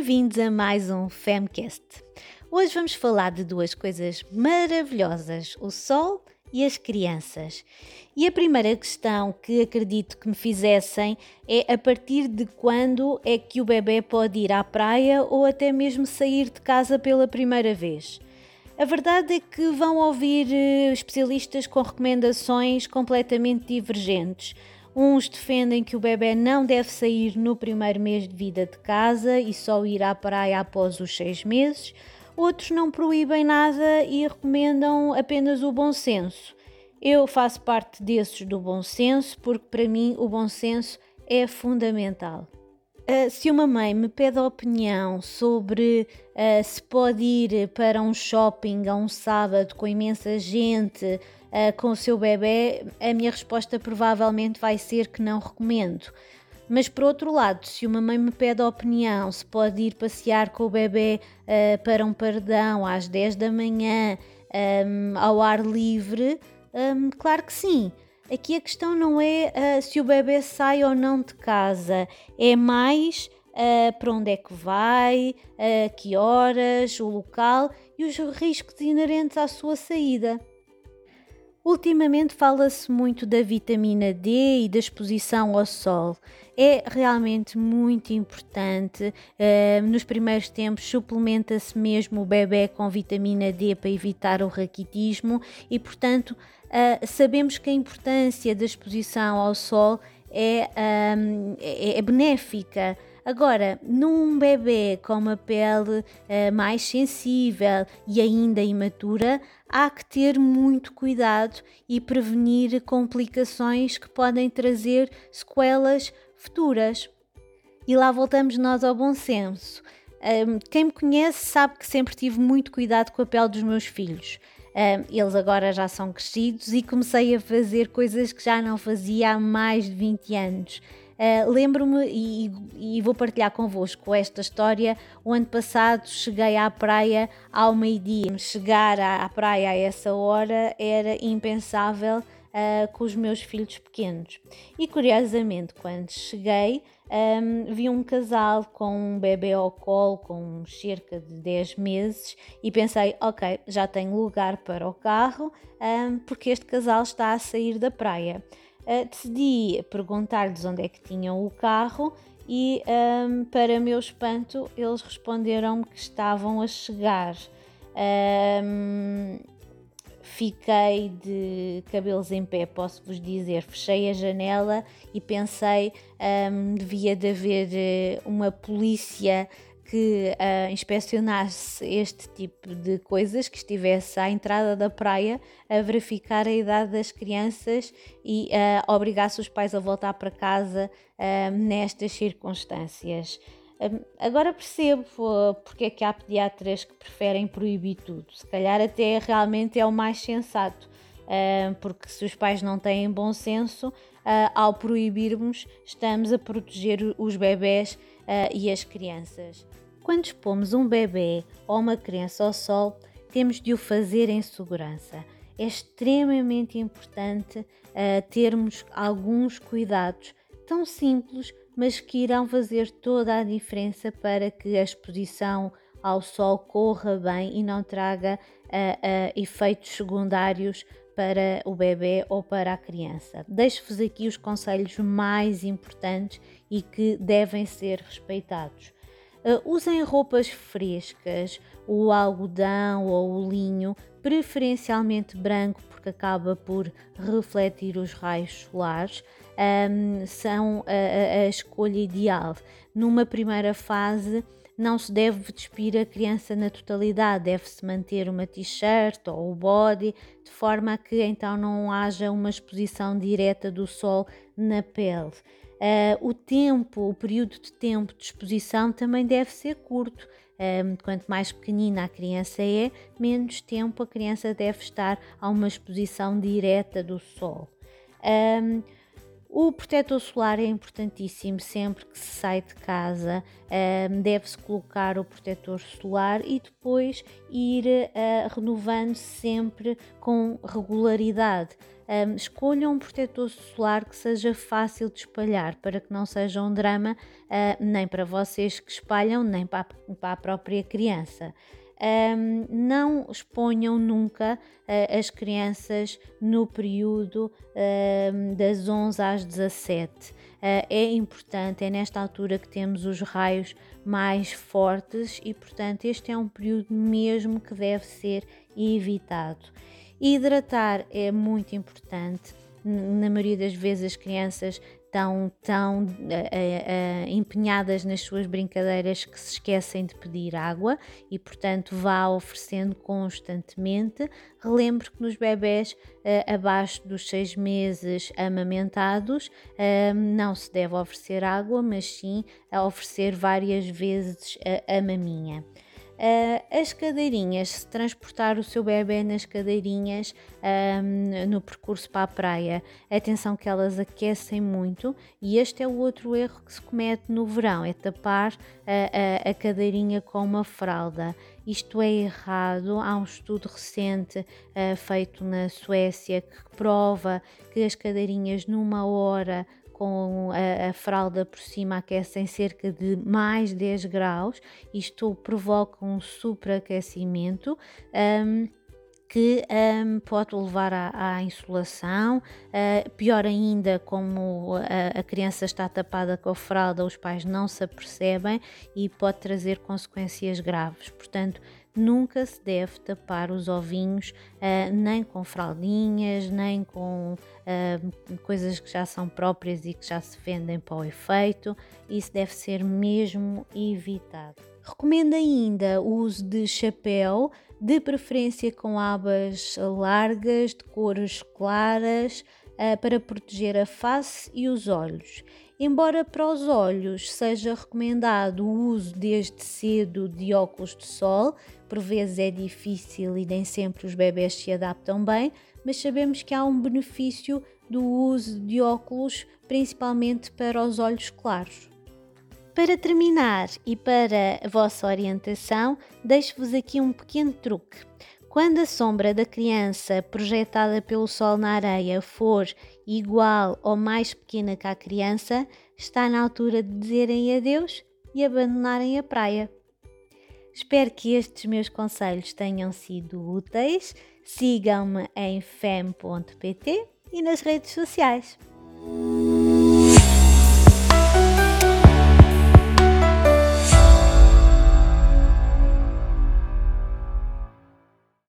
bem-vindos a mais um Femcast. Hoje vamos falar de duas coisas maravilhosas: o sol e as crianças. E a primeira questão que acredito que me fizessem é a partir de quando é que o bebê pode ir à praia ou até mesmo sair de casa pela primeira vez. A verdade é que vão ouvir eh, especialistas com recomendações completamente divergentes. Uns defendem que o bebê não deve sair no primeiro mês de vida de casa e só ir à praia após os seis meses. Outros não proíbem nada e recomendam apenas o bom senso. Eu faço parte desses do bom senso porque para mim o bom senso é fundamental. Uh, se uma mãe me pede a opinião sobre uh, se pode ir para um shopping a um sábado com imensa gente uh, com o seu bebê, a minha resposta provavelmente vai ser que não recomendo. Mas por outro lado, se uma mãe me pede a opinião se pode ir passear com o bebê para um pardão às 10 da manhã um, ao ar livre, um, claro que sim. Aqui a questão não é uh, se o bebê sai ou não de casa, é mais uh, para onde é que vai, uh, que horas, o local e os riscos inerentes à sua saída. Ultimamente fala-se muito da vitamina D e da exposição ao sol. É realmente muito importante. Uh, nos primeiros tempos, suplementa-se mesmo o bebê com vitamina D para evitar o raquitismo e, portanto, uh, sabemos que a importância da exposição ao sol é, um, é, é benéfica. Agora, num bebê com uma pele uh, mais sensível e ainda imatura, há que ter muito cuidado e prevenir complicações que podem trazer sequelas futuras. E lá voltamos nós ao bom senso. Um, quem me conhece sabe que sempre tive muito cuidado com a pele dos meus filhos. Um, eles agora já são crescidos e comecei a fazer coisas que já não fazia há mais de 20 anos. Uh, Lembro-me e, e, vou partilhar convosco esta história. O ano passado cheguei à praia ao meio-dia. Chegar à, à, praia a essa hora era impensável uh, com os meus filhos pequenos. E curiosamente, quando cheguei, um, vi um casal com um bebê ao colo com cerca de 10 meses e pensei, ok, já tenho lugar para o carro um, porque este casal está a sair da praia. Uh, decidi perguntar-lhes onde é que tinham o carro e, um, para meu espanto, eles responderam que estavam a chegar. Um, fiquei de cabelos em pé, posso vos dizer. Fechei a janela e pensei um, devia de haver eh, uma polícia que uh, inspecionasse este tipo de coisas, que estivesse à entrada da praia a verificar a idade das crianças e uh, obrigasse os pais a voltar para casa uh, nestas circunstâncias. Agora percebo porque é que há pediatras que preferem proibir tudo. Se calhar até realmente é o mais sensato, porque se os pais não têm bom senso, ao proibirmos, estamos a proteger os bebés e as crianças. Quando expomos um bebê ou uma criança ao sol, temos de o fazer em segurança. É extremamente importante uh, termos alguns cuidados tão simples, mas que irão fazer toda a diferença para que a exposição ao sol corra bem e não traga uh, uh, efeitos secundários para o bebê ou para a criança. Deixo-vos aqui os conselhos mais importantes e que devem ser respeitados. Uh, usem roupas frescas, o algodão ou o linho, preferencialmente branco, porque acaba por refletir os raios solares. Um, são a, a, a escolha ideal. Numa primeira fase, não se deve despir a criança na totalidade, deve-se manter uma t-shirt ou o body, de forma a que então não haja uma exposição direta do sol na pele. Uh, o tempo, o período de tempo de exposição também deve ser curto. Um, quanto mais pequenina a criança é, menos tempo a criança deve estar a uma exposição direta do sol. Um, O protetor solar é importantíssimo sempre que se sai de casa, deve-se colocar o protetor solar e depois ir uh, renovando sempre com regularidade. Um, escolham um protetor solar que seja fácil de espalhar para que não seja um drama uh, nem para vocês que espalham, nem para a, para a própria criança. Um, não exponham nunca uh, as crianças no período uh, das 11 às 17. Uh, é importante, é nesta altura que temos os raios mais fortes e, portanto, este é um período mesmo que deve ser evitado. Hidratar é muito importante. Na maioria das vezes as crianças estão tão uh, uh, empenhadas nas suas brincadeiras que se esquecem de pedir água e, portanto, vá oferecendo constantemente. Relembre que nos bebés abaixo dos seis meses amamentados não se deve oferecer água, mas sim oferecer várias vezes a, a maminha. Uh, as cadeirinhas, se transportar o seu bebê nas cadeirinhas um, no percurso para a praia, atenção que elas aquecem muito e este é o outro erro que se comete no verão, é tapar a, a, a cadeirinha com uma fralda. Isto é errado. Há um estudo recente uh, feito na Suécia que prova que as cadeirinhas numa hora com a, a, fralda por cima aquecem cerca de mais 10 graus, isto provoca um superaquecimento. Um, que um, pode levar à, à insolação. Uh, pior ainda, como a, a, criança está tapada com a fralda, os pais não se apercebem e pode trazer consequências graves. Portanto, nunca se deve tapar os ovinhos uh, nem com fraldinhas, nem com uh, coisas que já são próprias e que já se vendem para o efeito. Isso deve ser mesmo evitado. Recomendo ainda o uso de chapéu, de preferência com abas largas, de cores claras, uh, para proteger a face e os olhos. Embora para os olhos seja recomendado o uso desde cedo de óculos de sol, por vezes é difícil e nem sempre os bebés se adaptam bem, mas sabemos que há um benefício do uso de óculos, principalmente para os olhos claros. Para terminar e para a vossa orientação, deixo-vos aqui um pequeno truque. Quando a sombra da criança projetada pelo sol na areia for igual ou mais pequena que a criança, está na altura de dizerem adeus e abandonarem a praia. Espero que estes meus conselhos tenham sido úteis. Sigam-me em fem.pt e nas redes sociais.